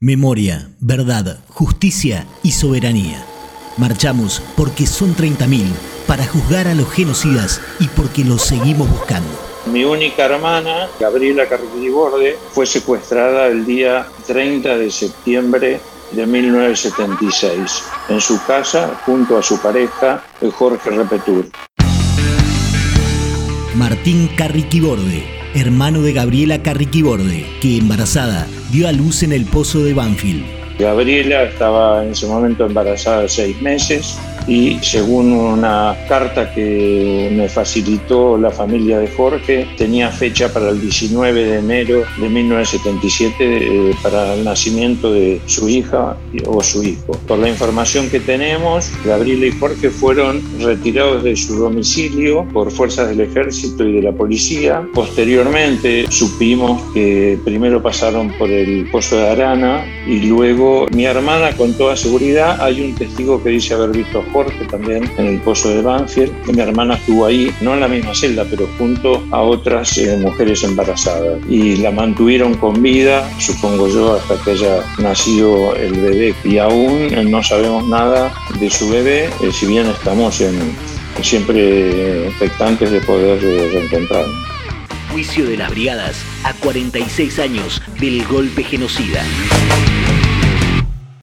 Memoria, verdad, justicia y soberanía. Marchamos porque son 30.000 para juzgar a los genocidas y porque los seguimos buscando. Mi única hermana, Gabriela Borde, fue secuestrada el día 30 de septiembre de 1976 en su casa junto a su pareja, Jorge Repetur. Martín Carriquiborde, hermano de Gabriela Carriquiborde, que embarazada dio a luz en el pozo de Banfield. Gabriela estaba en ese momento embarazada seis meses y según una carta que me facilitó la familia de Jorge, tenía fecha para el 19 de enero de 1977 eh, para el nacimiento de su hija o su hijo. Por la información que tenemos, Gabriela y Jorge fueron retirados de su domicilio por fuerzas del ejército y de la policía. Posteriormente supimos que primero pasaron por el pozo de Arana y luego mi hermana con toda seguridad, hay un testigo que dice haber visto Jorge también en el pozo de Banfield. Mi hermana estuvo ahí, no en la misma celda, pero junto a otras eh, mujeres embarazadas. Y la mantuvieron con vida, supongo yo, hasta que haya nacido el bebé. Y aún eh, no sabemos nada de su bebé, eh, si bien estamos en, siempre expectantes de poder reencontrarnos. Juicio de las Brigadas a 46 años del golpe genocida.